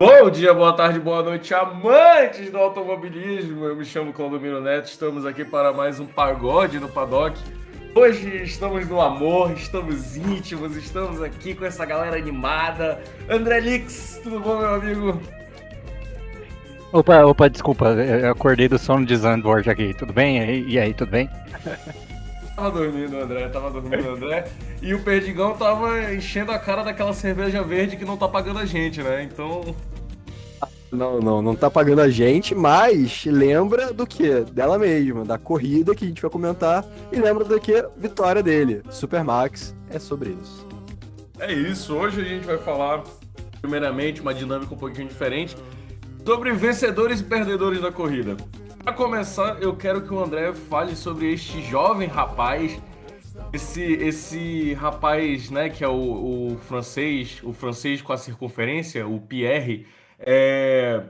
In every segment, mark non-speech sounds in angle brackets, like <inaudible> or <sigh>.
Bom dia, boa tarde, boa noite, amantes do automobilismo. Eu me chamo Claudio Neto, estamos aqui para mais um pagode no paddock. Hoje estamos no amor, estamos íntimos, estamos aqui com essa galera animada. André Lix, tudo bom, meu amigo? Opa, opa, desculpa, eu acordei do sono de Zandvoort aqui, tudo bem? E aí, tudo bem? <laughs> tava dormindo, André, tava dormindo, André. E o Perdigão tava enchendo a cara daquela cerveja verde que não tá pagando a gente, né? Então. Não, não, não tá pagando a gente, mas lembra do que? Dela mesma, da corrida que a gente vai comentar. E lembra do que? Vitória dele. Supermax é sobre isso. É isso, hoje a gente vai falar, primeiramente, uma dinâmica um pouquinho diferente sobre vencedores e perdedores da corrida. Para começar, eu quero que o André fale sobre este jovem rapaz, esse, esse rapaz, né, que é o, o francês, o francês com a circunferência, o Pierre. É...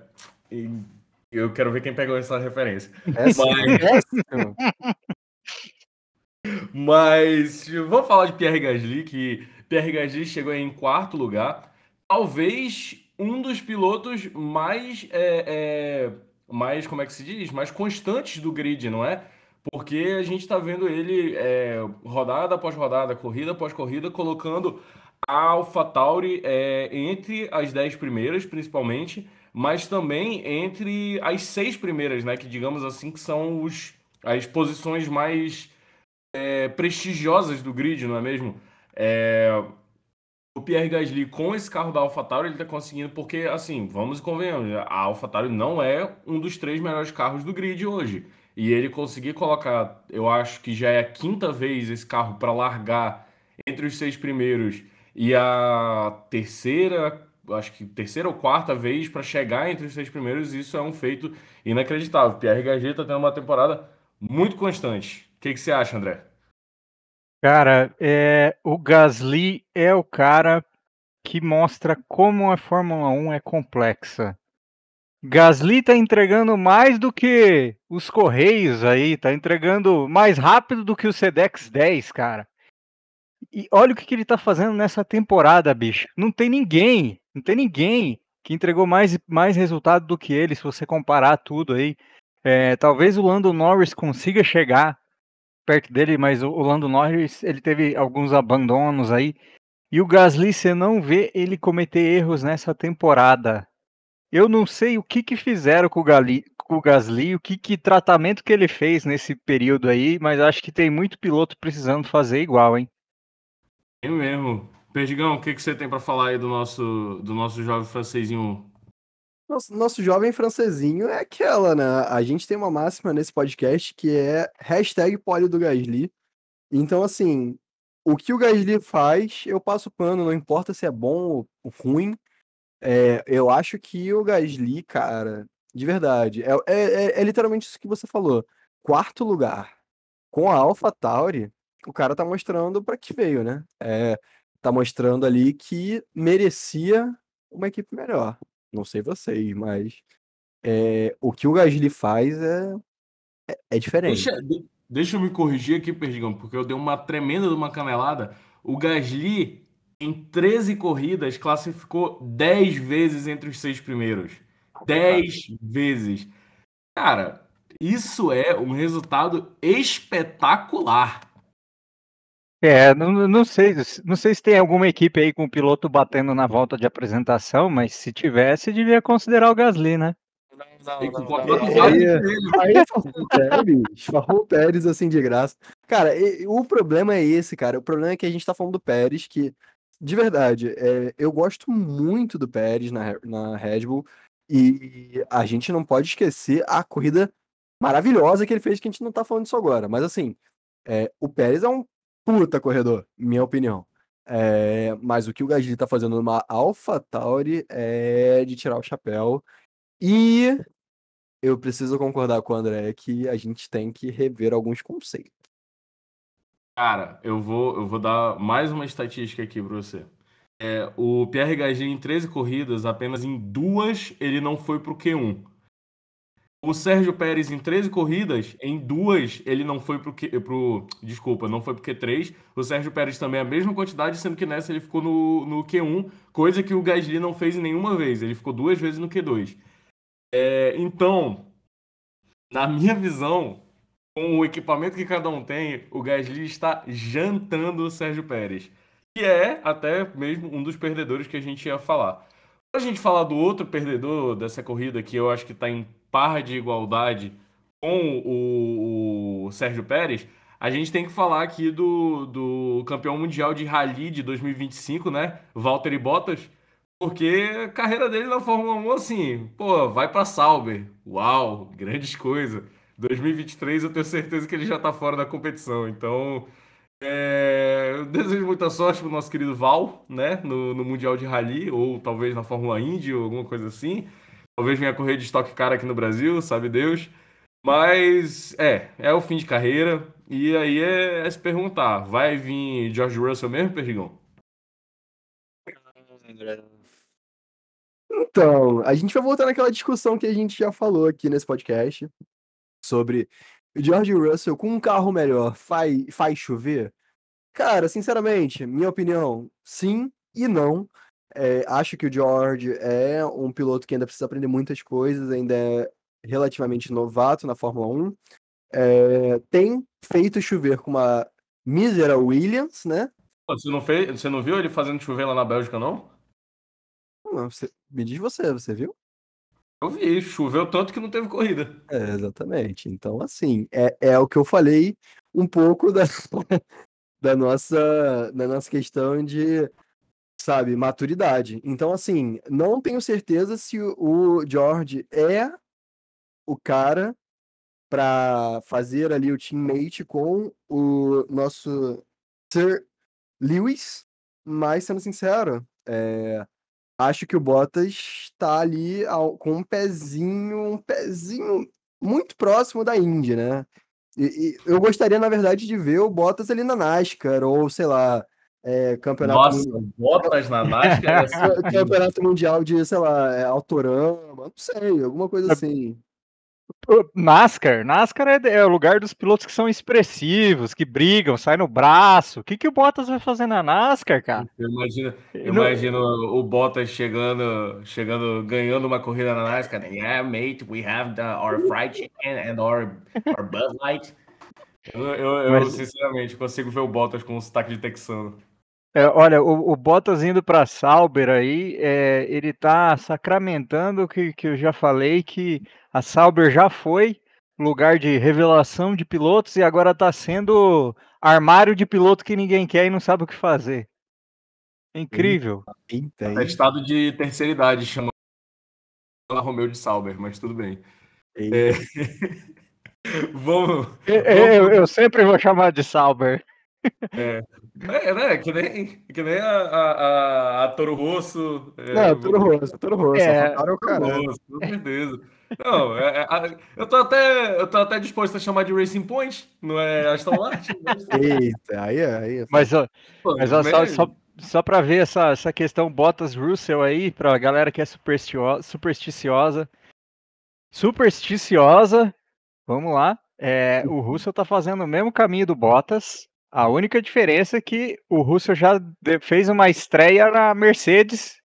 Eu quero ver quem pegou essa referência. É Mas... <laughs> Mas vou falar de Pierre Gasly, que Pierre Gasly chegou em quarto lugar. Talvez um dos pilotos mais é, é mais, como é que se diz? Mais constantes do grid, não é? Porque a gente está vendo ele é, rodada após rodada, corrida após corrida, colocando a AlphaTauri é, entre as 10 primeiras, principalmente, mas também entre as seis primeiras, né? Que digamos assim que são os, as posições mais é, prestigiosas do grid, não é mesmo? É, o Pierre Gasly com esse carro da AlphaTauri ele está conseguindo porque assim vamos e convenhamos a AlphaTauri não é um dos três melhores carros do grid hoje. E ele conseguir colocar eu acho que já é a quinta vez esse carro para largar entre os seis primeiros e a terceira acho que terceira ou quarta vez para chegar entre os seis primeiros isso é um feito inacreditável. Pierre Gasly está tendo uma temporada muito constante. O que, que você acha André Cara, é, o Gasly é o cara que mostra como a Fórmula 1 é complexa. Gasly tá entregando mais do que os Correios aí, tá entregando mais rápido do que o Sedex 10, cara. E olha o que, que ele tá fazendo nessa temporada, bicho. Não tem ninguém, não tem ninguém que entregou mais, mais resultado do que ele, se você comparar tudo aí. É, talvez o Lando Norris consiga chegar perto dele, mas o Lando Norris ele teve alguns abandonos aí. E o Gasly, você não vê ele cometer erros nessa temporada. Eu não sei o que, que fizeram com o, Gali, com o Gasly, o que, que tratamento que ele fez nesse período aí, mas acho que tem muito piloto precisando fazer igual, hein? Eu mesmo. Perdigão, o que, que você tem para falar aí do nosso, do nosso jovem francesinho nosso, nosso jovem francesinho é aquela, né? A gente tem uma máxima nesse podcast que é hashtag pole do Gasly. Então, assim, o que o Gasly faz, eu passo pano, não importa se é bom ou ruim. É, eu acho que o Gasly, cara, de verdade, é, é, é, é literalmente isso que você falou. Quarto lugar. Com a Alpha Tauri, o cara tá mostrando para que veio, né? É, tá mostrando ali que merecia uma equipe melhor. Não sei vocês, mas é, o que o Gasly faz é, é, é diferente. Deixa, deixa eu me corrigir aqui, Perdigão, porque eu dei uma tremenda de uma canelada. O Gasly, em 13 corridas, classificou 10 vezes entre os seis primeiros. 10 vezes. Cara, isso é um resultado espetacular. É, não, não sei, não sei se tem alguma equipe aí com o piloto batendo na volta de apresentação, mas se tivesse, devia considerar o Gasly, né? Não, não, não, não. Aí, aí o Pérez, o Pérez assim de graça. Cara, e, o problema é esse, cara. O problema é que a gente tá falando do Pérez, que, de verdade, é, eu gosto muito do Pérez na, na Red Bull, e a gente não pode esquecer a corrida maravilhosa que ele fez, que a gente não tá falando disso agora. Mas assim, é, o Pérez é um puta corredor, minha opinião. É, mas o que o Gasly tá fazendo numa Alpha Tauri é de tirar o chapéu. E eu preciso concordar com o André que a gente tem que rever alguns conceitos. Cara, eu vou, eu vou dar mais uma estatística aqui para você. É, o Pierre Gasly em 13 corridas, apenas em duas ele não foi pro Q1. O Sérgio Pérez, em 13 corridas, em duas ele não foi pro, pro. Desculpa, não foi pro Q3. O Sérgio Pérez também a mesma quantidade, sendo que nessa ele ficou no, no Q1, coisa que o Gasly não fez nenhuma vez. Ele ficou duas vezes no Q2. É, então, na minha visão, com o equipamento que cada um tem, o Gasly está jantando o Sérgio Pérez. Que é até mesmo um dos perdedores que a gente ia falar. A gente falar do outro perdedor dessa corrida, que eu acho que está em par de igualdade com o, o, Sérgio Pérez, a gente tem que falar aqui do, do campeão mundial de rally de 2025, né? Valtteri Bottas, porque a carreira dele na Fórmula 1, assim, pô, vai para Sauber. Uau, grandes coisas. 2023 eu tenho certeza que ele já tá fora da competição. Então, é, eu desejo muita sorte pro nosso querido Val, né? No, no Mundial de Rally, ou talvez na Fórmula Indy, ou alguma coisa assim. Talvez venha correr de estoque cara aqui no Brasil, sabe Deus. Mas é, é o fim de carreira. E aí é, é se perguntar: vai vir George Russell mesmo, Perdigão? Então, a gente vai voltar naquela discussão que a gente já falou aqui nesse podcast sobre George Russell com um carro melhor faz, faz chover? Cara, sinceramente, minha opinião, sim e não. É, acho que o George é um piloto que ainda precisa aprender muitas coisas, ainda é relativamente novato na Fórmula 1. É, tem feito chover com uma mísera Williams, né? Você não, fez, você não viu ele fazendo chover lá na Bélgica, não? Não, você, me diz você, você viu? Eu vi, choveu tanto que não teve corrida. É, exatamente. Então, assim, é, é o que eu falei um pouco da, <laughs> da, nossa, da nossa questão de, sabe, maturidade. Então, assim, não tenho certeza se o George é o cara para fazer ali o teammate com o nosso Sir Lewis, mas sendo sincero, é, acho que o Bottas está ali com um pezinho, um pezinho muito próximo da Indy, né? E, e, eu gostaria, na verdade, de ver o Bottas ali na NASCAR, ou sei lá, é, campeonato. Nossa, mundial. Bottas na <laughs> NASCAR? campeonato mundial de, sei lá, é, Autorama, não sei, alguma coisa assim. NASCAR, NASCAR é, é, o lugar dos pilotos que são expressivos, que brigam, saem no braço. O que, que o Bottas vai fazer na NASCAR, cara? Imagina, imagina o Bottas chegando, chegando, ganhando uma corrida na NASCAR. Yeah, mate, we have the, our fried chicken and our, our Bud Light. Eu, eu, eu Mas... sinceramente consigo ver o Bottas com um sotaque de texano. É, olha, o, o Bottas indo para Sauber aí, é, ele está sacramentando o que, que eu já falei, que a Sauber já foi lugar de revelação de pilotos e agora está sendo armário de piloto que ninguém quer e não sabe o que fazer. incrível. É estado de terceira idade, chama Romeu de Sauber, mas tudo bem. <laughs> É... vamos. É, eu, eu, sempre vou chamar de Sauber. É. É, né? Que nem, que nem a, a, a Toro Rosso. É, não, Toro Rosso, Toro Rosso. É, Toro Rosso, com certeza. Não, é, é, eu, tô até, eu tô até disposto a chamar de Racing Point, não é Aston Martin? Eita, aí é. Aí é mas, ó, mas ó, só, só, só para ver essa, essa questão Bottas Russell aí, pra galera que é supersticiosa. Supersticiosa, vamos lá. É, o Russell tá fazendo o mesmo caminho do Bottas, a única diferença é que o Russell já fez uma estreia na Mercedes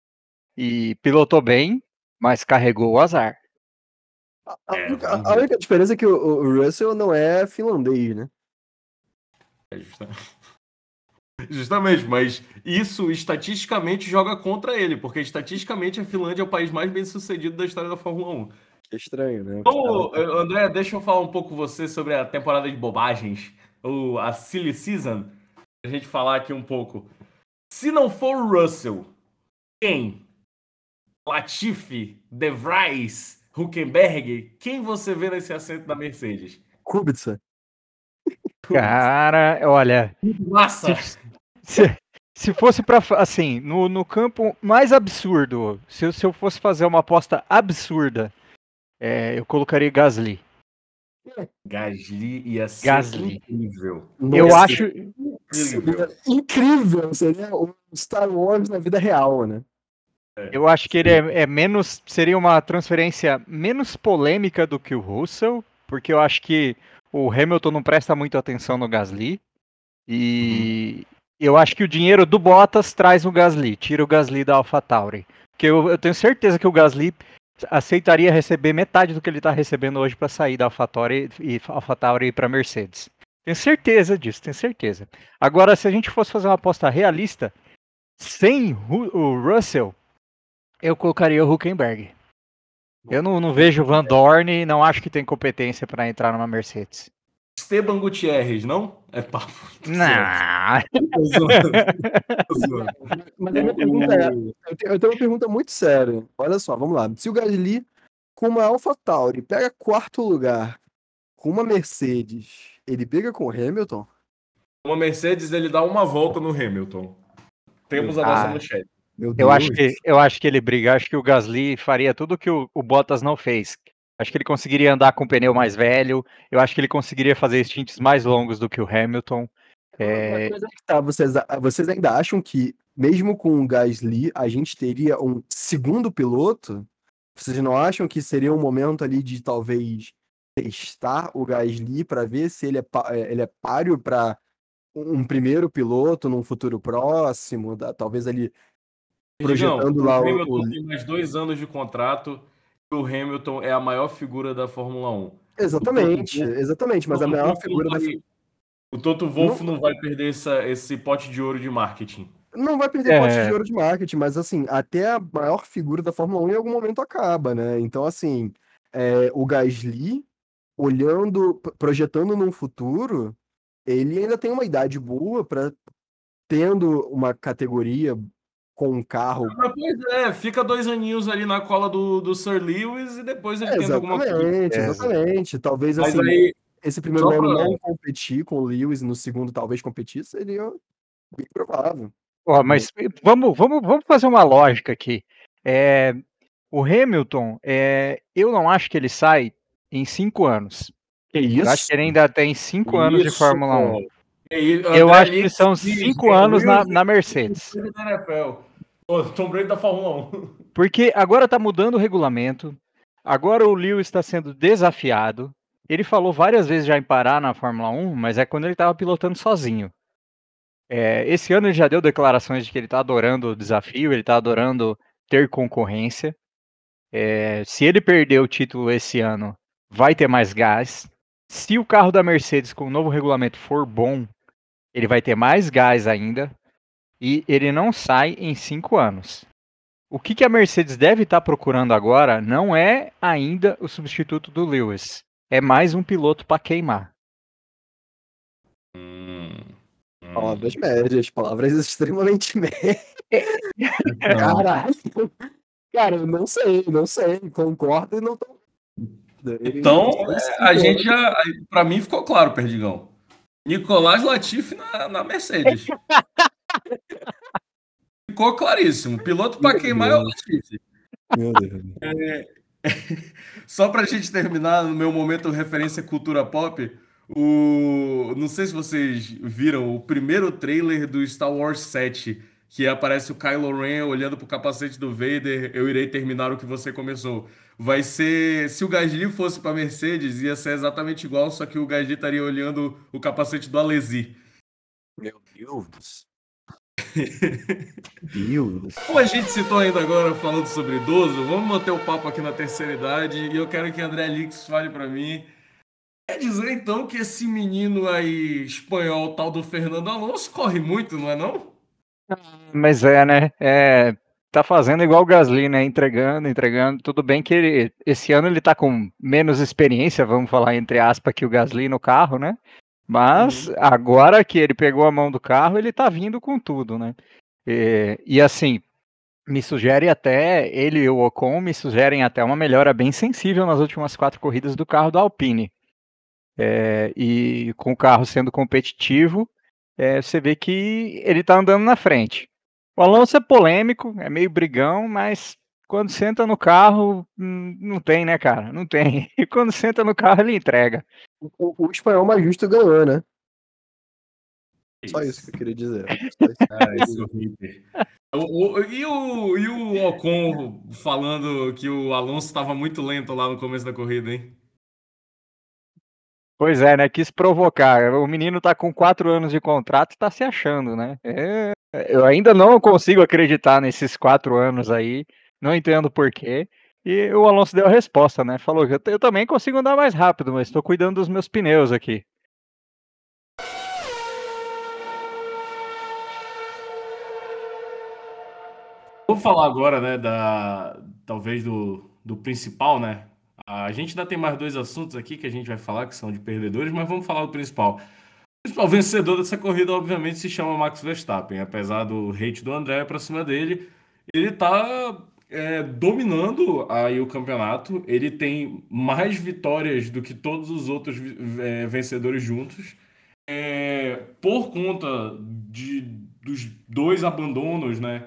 e pilotou bem, mas carregou o azar. A, a, é, única, a única, diferença é que o, o, Russell não é finlandês, né? É justamente. <laughs> justamente, mas isso estatisticamente joga contra ele, porque estatisticamente a Finlândia é o país mais bem sucedido da história da Fórmula 1. É estranho, né? Então, André, deixa eu falar um pouco com você sobre a temporada de bobagens o, a Silly Season, a gente falar aqui um pouco. Se não for o Russell, quem? Latifi, De Vries, Huckenberg, quem você vê nesse assento da Mercedes? Kubica. Cara, olha. Massa! Se, se, se fosse para assim, no, no campo mais absurdo, se, se eu fosse fazer uma aposta absurda, é, eu colocaria Gasly. Gasly ia ser Gasly. incrível. Eu acho incrível. incrível, seria o Star Wars na vida real, né? Eu acho que ele é, é menos. Seria uma transferência menos polêmica do que o Russell, porque eu acho que o Hamilton não presta muito atenção no Gasly. E eu acho que o dinheiro do Bottas traz o Gasly, tira o Gasly da AlphaTauri. Porque eu, eu tenho certeza que o Gasly aceitaria receber metade do que ele está recebendo hoje para sair da AlphaTauri e AlphaTauri para Mercedes. Tenho certeza disso, tenho certeza. Agora, se a gente fosse fazer uma aposta realista, sem o Russell, eu colocaria o Huckenberg. Eu não, não vejo o Van Dorn e não acho que tem competência para entrar numa Mercedes. Esteban Gutierrez, não? É papo. <laughs> Não. <laughs> Mas a minha pergunta é, eu tenho, uma pergunta muito séria. Olha só, vamos lá. Se o Gasly com uma AlphaTauri pega quarto lugar com uma Mercedes, ele pega com o Hamilton? Uma Mercedes, ele dá uma volta no Hamilton. Temos a nossa Ah. no chat. Eu acho, que, eu acho que ele briga, acho que o Gasly faria tudo que o, o Bottas não fez. Acho que ele conseguiria andar com o pneu mais velho, eu acho que ele conseguiria fazer stints mais longos do que o Hamilton. É, Mas que tá, vocês, vocês ainda acham que, mesmo com o Gasly, a gente teria um segundo piloto? Vocês não acham que seria um momento ali de talvez testar o Gasly para ver se ele é, é, ele é páreo para um primeiro piloto num futuro próximo? da- talvez ali projetando Não, lá o o- Hamilton tem mais dois anos de contrato o Hamilton é a maior figura da Fórmula 1. Exatamente, exatamente, mas a maior figura não da. vai- O Toto Wolff não vai perder essa- esse pote de ouro de marketing. Não vai perder É. pote de ouro de marketing, mas assim, até a maior figura da Fórmula 1 em algum momento acaba, né? Então, assim, é, o Gasly, olhando, projetando num futuro, ele ainda tem uma idade boa para tendo uma categoria com um carro. Mas, pois é, fica dois aninhos ali na cola do, do Sir Lewis e depois ele tenta alguma coisa. Exatamente, É. exatamente. Talvez Mas assim, aí, esse primeiro só ano pra- não competir com o Lewis, no segundo talvez competir, seria bem provável. Ó, mas vamos, vamos, vamos fazer uma lógica aqui. É, o Hamilton, é, eu não acho que ele sai em cinco anos. Que Eu acho que ele ainda tem cinco anos de Isso, Fórmula 1. pô. E aí, Eu acho que são cinco é, anos na, na Mercedes. Tom Brady da Fórmula 1. Porque agora tá mudando o regulamento. Agora o Lewis está sendo desafiado. Ele falou várias vezes já em parar na Fórmula 1, mas é quando ele estava pilotando sozinho. É, esse ano ele já deu declarações de que ele está adorando o desafio, ele está adorando ter concorrência. É, se ele perder o título esse ano, vai ter mais gás. Se o carro da Mercedes com o novo regulamento for bom, ele vai ter mais gás ainda. E ele não sai em cinco anos. O que, que a Mercedes deve estar procurando agora não é ainda o substituto do Lewis. É mais um piloto para queimar. Palavras médias, palavras <laughs> extremamente médias. Caralho. Cara, eu não sei, não sei. Concordo e não tô. Então, é, a gente já. Pra mim ficou claro, Perdigão. Nicolás Latifi na, na Mercedes. <laughs> ficou claríssimo. Piloto pra Meu queimar é o. Latifi. Meu Deus. <laughs> Só pra gente terminar, no meu momento referência cultura pop, o... não sei se vocês viram o primeiro trailer do Star Wars 7, que aparece o Kylo Ren olhando pro capacete do Vader, eu irei terminar o que você começou. Vai ser, se o Gasly fosse pra Mercedes, ia ser exatamente igual, só que o Gasly estaria olhando o capacete do Alesi. Meu Deus. Deus. Como a gente citou ainda agora falando sobre idoso, vamos manter o papo aqui na terceira idade e eu quero que André Lix fale pra mim. Quer dizer então que esse menino aí espanhol, tal do Fernando Alonso, corre muito, não é não? Mas é, né? É, tá fazendo igual o Gasly, né? Entregando, entregando. Tudo bem que ele, esse ano ele tá com menos experiência, vamos falar entre aspas, que o Gasly no carro, né? Mas agora que ele pegou a mão do carro, ele tá vindo com tudo, né? E, e assim, me sugere até, ele e o Ocon me sugerem até uma melhora bem sensível nas últimas quatro corridas do carro da Alpine. É, e com o carro sendo competitivo, é, você vê que ele tá andando na frente. O Alonso é polêmico, é meio brigão, mas quando senta no carro, hum, não tem, né, cara? Não tem. <laughs> E quando senta no carro, ele entrega. O, o espanhol mais justo ganhou, né? Só isso que eu queria dizer. <laughs> Isso. Ah, esse horrível. O, o, e, o, e o Ocon falando que o Alonso estava muito lento lá no começo da corrida, hein? Pois é, né? Quis provocar. O menino tá com quatro anos de contrato e tá se achando, né? É, eu ainda não consigo acreditar nesses quatro anos aí. Não entendo por quê. E o Alonso deu a resposta, né? Falou que eu, eu também consigo andar mais rápido, mas estou cuidando dos meus pneus aqui. Vamos falar agora, né, da talvez do, do principal, né? A gente ainda tem mais dois assuntos aqui que a gente vai falar que são de perdedores, mas vamos falar do principal. O principal vencedor dessa corrida, obviamente, se chama Max Verstappen. Apesar do hate do André para cima dele, ele tá é, dominando aí o campeonato. Ele tem mais vitórias do que todos os outros é, vencedores juntos. É, por conta de, dos dois abandonos, né?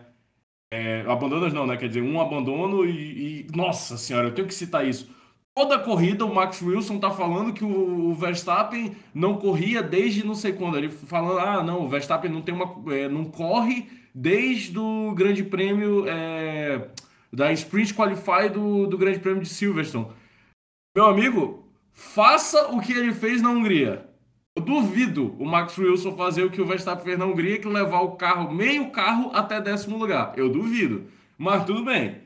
É, abandonos não, né? Quer dizer, um abandono e, e, Nossa senhora, eu tenho que citar isso. Toda corrida o Max Wilson tá falando que o, o Verstappen não corria desde não sei quando. Ele falando, ah, não, o Verstappen não tem uma. É, não corre desde o Grande Prêmio. É, da Sprint Qualify do, do Grande Prêmio de Silverstone. Meu amigo, faça o que ele fez na Hungria. Eu duvido o Max Wilson fazer o que o Verstappen fez na Hungria, que levar o carro, meio carro, até décimo lugar. Eu duvido. Mas tudo bem.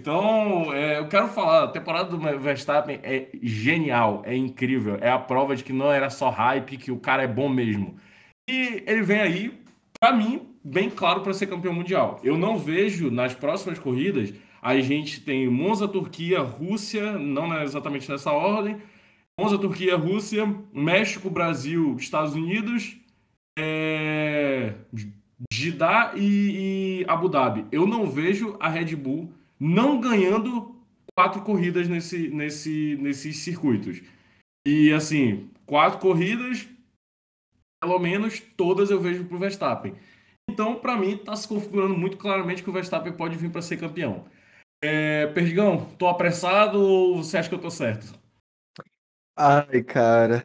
Então, é, eu quero falar, a temporada do Verstappen é genial, é incrível. É a prova de que não era só hype, que o cara é bom mesmo. E ele vem aí, para mim, bem claro para ser campeão mundial. Eu não vejo nas próximas corridas, a gente tem Monza, Turquia, Rússia, não exatamente nessa ordem, Monza, Turquia, Rússia, México, Brasil, Estados Unidos, é... Jeddah e, e Abu Dhabi. Eu não vejo a Red Bull não ganhando quatro corridas nesse, nesse, nesses circuitos. E assim, quatro corridas, pelo menos todas eu vejo para o Verstappen. Então, para mim, está se configurando muito claramente que o Verstappen pode vir para ser campeão. É, Perdigão, tô apressado ou você acha que eu tô certo? Ai, cara.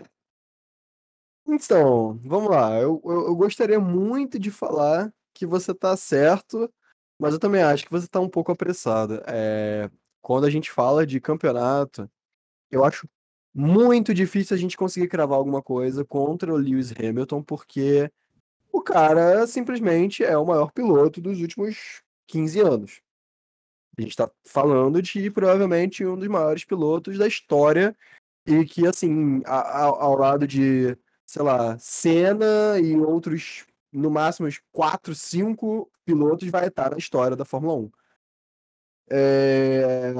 Então, vamos lá. Eu, eu, eu gostaria muito de falar que você tá certo, mas eu também acho que você tá um pouco apressado. É, quando a gente fala de campeonato, eu acho muito difícil a gente conseguir cravar alguma coisa contra o Lewis Hamilton, porque o cara simplesmente é o maior piloto dos últimos 15 anos. A gente está falando de provavelmente um dos maiores pilotos da história e que, assim, a, a, ao lado de, sei lá, Senna e outros, no máximo, uns 4, 5 pilotos, vai estar na história da Fórmula 1. É,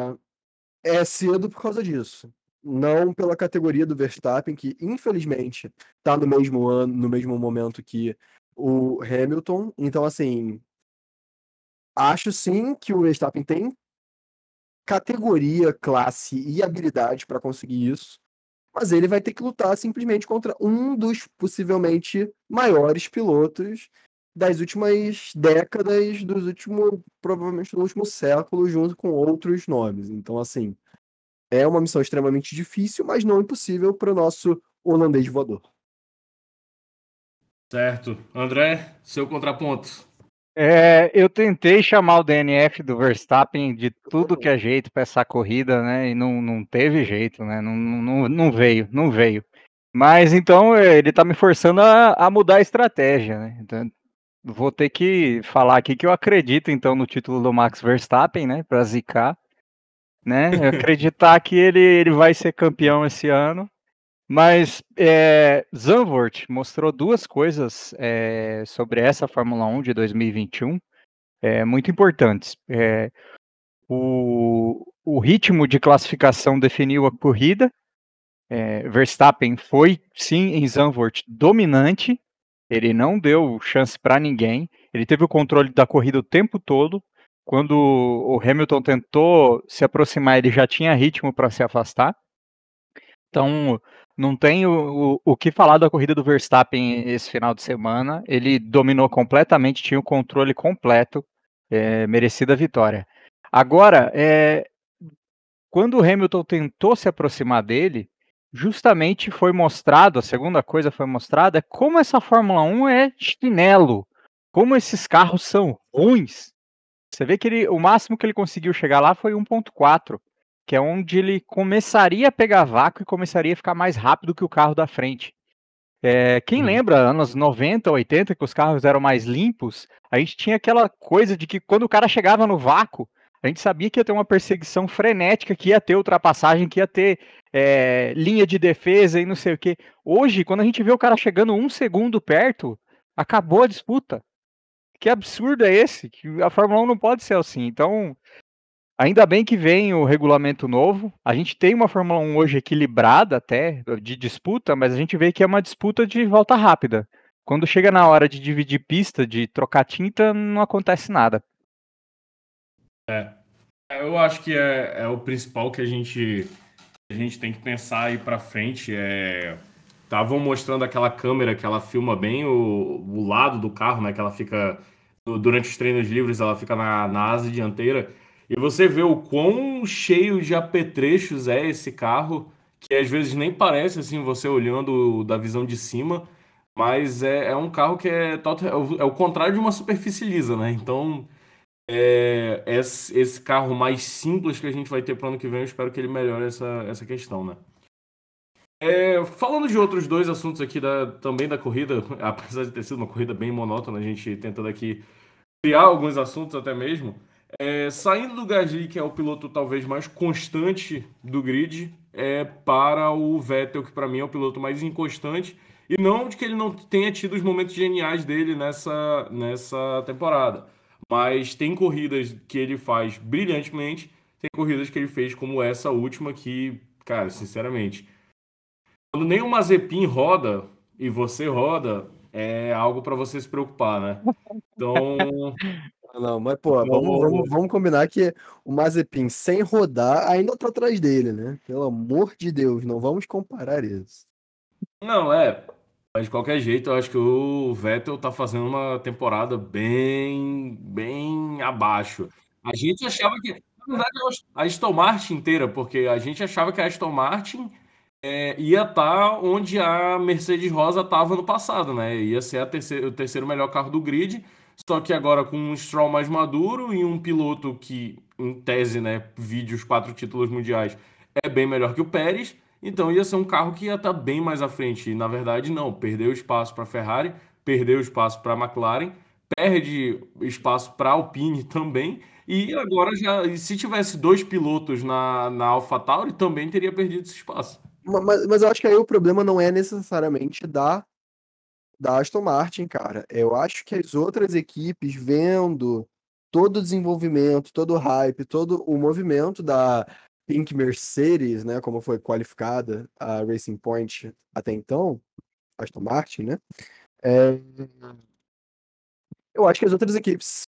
é cedo por causa disso. Não pela categoria do Verstappen, que infelizmente está no mesmo ano, no mesmo momento que o Hamilton. Então, assim, acho sim que o Verstappen tem categoria, classe e habilidade para conseguir isso, mas ele vai ter que lutar simplesmente contra um dos possivelmente maiores pilotos das últimas décadas, dos últimos, provavelmente do último século, junto com outros nomes. Então, assim, é uma missão extremamente difícil, mas não impossível para o nosso holandês voador. Certo. André, seu contraponto. É, eu tentei chamar o DNF do Verstappen de tudo que é jeito para essa corrida, né? E não, não teve jeito, né? Não, não, não veio, não veio. Mas então é, ele tá me forçando a, a mudar a estratégia, né? Então, vou ter que falar aqui que eu acredito então no título do Max Verstappen, né? Para zicar, né? <laughs> Acreditar que ele, ele vai ser campeão esse ano. Mas é, mostrou duas coisas é, sobre essa Fórmula 1 de 2021 é, muito importantes. É, o, o, ritmo de classificação definiu a corrida. Verstappen foi, sim, em Zandvoort dominante. Ele não deu chance para ninguém. Ele teve o controle da corrida o tempo todo. Quando o Hamilton tentou se aproximar, ele já tinha ritmo para se afastar. Então, não tem o, o, o, que falar da corrida do Verstappen esse final de semana. Ele dominou completamente, tinha o controle completo, é, merecida vitória. Agora, é, quando o Hamilton tentou se aproximar dele, justamente foi mostrado, a segunda coisa foi mostrada, é como essa Fórmula 1 é chinelo, como esses carros são ruins. Você vê que ele, o máximo que ele conseguiu chegar lá foi 1.4, que é onde ele começaria a pegar vácuo e começaria a ficar mais rápido que o carro da frente. É, quem Uhum. lembra, anos 90, 80, que os carros eram mais limpos, a gente tinha aquela coisa de que quando o cara chegava no vácuo, a gente sabia que ia ter uma perseguição frenética, que ia ter ultrapassagem, que ia ter é, linha de defesa e não sei o que. Hoje, quando a gente vê o cara chegando um segundo perto, acabou a disputa. Que absurdo é esse? Que a Fórmula 1 não pode ser assim. Então, ainda bem que vem o regulamento novo. A gente tem uma Fórmula 1 hoje equilibrada até, de disputa, mas a gente vê que é uma disputa de volta rápida. Quando chega na hora de dividir pista, de trocar tinta, não acontece nada. É. Eu acho que é, é o principal que a gente, a gente tem que pensar aí pra frente. É... Estavam mostrando aquela câmera que ela filma bem o, o lado do carro, né? Que ela fica. Durante os treinos livres, ela fica na, na asa dianteira. E você vê o quão cheio de apetrechos é esse carro, que às vezes nem parece assim, você olhando da visão de cima, mas é, é um carro que é, é o, é o contrário de uma superfície lisa, né? Então. É, esse, esse carro mais simples que a gente vai ter para o ano que vem, eu espero que ele melhore essa, essa questão, né? É, falando de outros dois assuntos aqui da, também da corrida, <laughs> apesar de ter sido uma corrida bem monótona, a gente tentando aqui criar alguns assuntos até mesmo. É, saindo do Gasly, que é o piloto talvez mais constante do grid, é, para o Vettel, que para mim é o piloto mais inconstante, e não de que ele não tenha tido os momentos geniais dele nessa, nessa temporada. Mas tem corridas que ele faz brilhantemente, tem corridas que ele fez como essa última que, cara, sinceramente, quando nem o Mazepin roda e você roda, é algo para você se preocupar, né? <laughs> Então, Não, mas, pô, vamos, vamos, vamos combinar que o Mazepin sem rodar ainda tá atrás dele, né? Pelo amor de Deus, não vamos comparar isso. não, é. Mas de qualquer jeito, eu acho que o Vettel tá fazendo uma temporada bem, bem abaixo. A gente achava que, na verdade, a Aston Martin inteira, porque a gente achava que a Aston Martin é, ia estar onde a Mercedes Rosa estava no passado, né? Ia ser a terceiro, o terceiro melhor carro do grid, só que agora com um Stroll mais maduro e um piloto que, em tese, né, vide os quatro títulos mundiais, é bem melhor que o Pérez, então ia ser um carro que ia estar bem mais à frente. E na verdade, não, perdeu espaço para a Ferrari, perdeu espaço para a McLaren, perde espaço para a Alpine <laughs> também. E agora já, se tivesse dois pilotos na, na AlphaTauri, também teria perdido esse espaço. Ma- Mas, mas eu acho que aí o problema não é necessariamente da, da Aston Martin, cara. Eu acho que as outras equipes, vendo todo o desenvolvimento, todo o hype, todo o movimento da Pink Mercedes, né, como foi qualificada a Racing Point até então, Aston Martin, né? é, eu acho que as outras equipes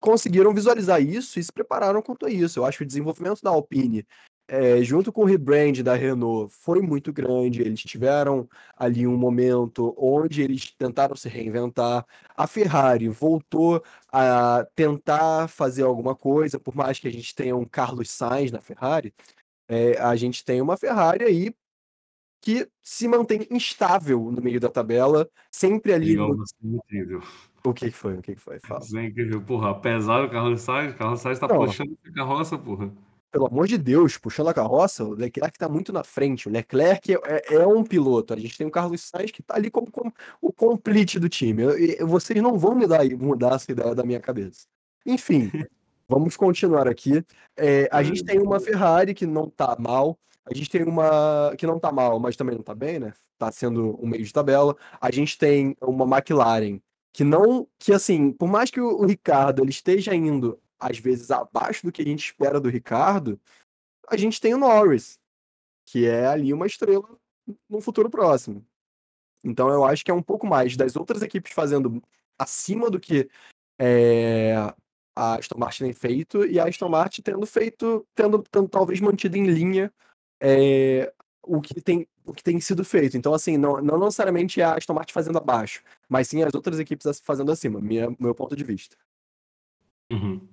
conseguiram visualizar isso e se prepararam quanto a isso. Eu acho que o desenvolvimento da Alpine, eh, junto com o rebrand da Renault, foi muito grande. Eles tiveram ali um momento onde eles tentaram se reinventar. A Ferrari voltou a tentar fazer alguma coisa, por mais que a gente tenha um Carlos Sainz na Ferrari, eh, a gente tem uma Ferrari aí que se mantém instável no meio da tabela, sempre ali no... Legal, é incrível. O que foi? O que foi? Fala. Isso é incrível. Porra, apesar do Carlos Sainz, o Carlos Sainz tá Não. puxando essa carroça, porra. Pelo amor de Deus, puxando a carroça, o Leclerc tá muito na frente. O Leclerc é, é- é um piloto. A gente tem o Carlos Sainz que tá ali como, como o complete do time. Eu- eu- vocês não vão me dar, mudar essa ideia da minha cabeça. Enfim, <laughs> vamos continuar aqui. É, a gente tem uma Ferrari que não tá mal. A gente tem uma que não tá mal, mas também não tá bem, né? Tá sendo um meio de tabela. A gente tem uma McLaren que não, que assim, por mais que o, o Ricardo ele esteja indo às vezes abaixo do que a gente espera do Ricardo, a gente tem o Norris, que é ali uma estrela no futuro próximo. Então eu acho que é um pouco mais das outras equipes fazendo acima do que é, a Aston Martin tem feito e a Aston Martin tendo feito, tendo, tendo talvez mantido em linha é, o que tem o que tem sido feito. Então, assim, não, não necessariamente é a Aston Martin fazendo abaixo, mas sim as outras equipes fazendo acima, minha, meu ponto de vista. Uhum.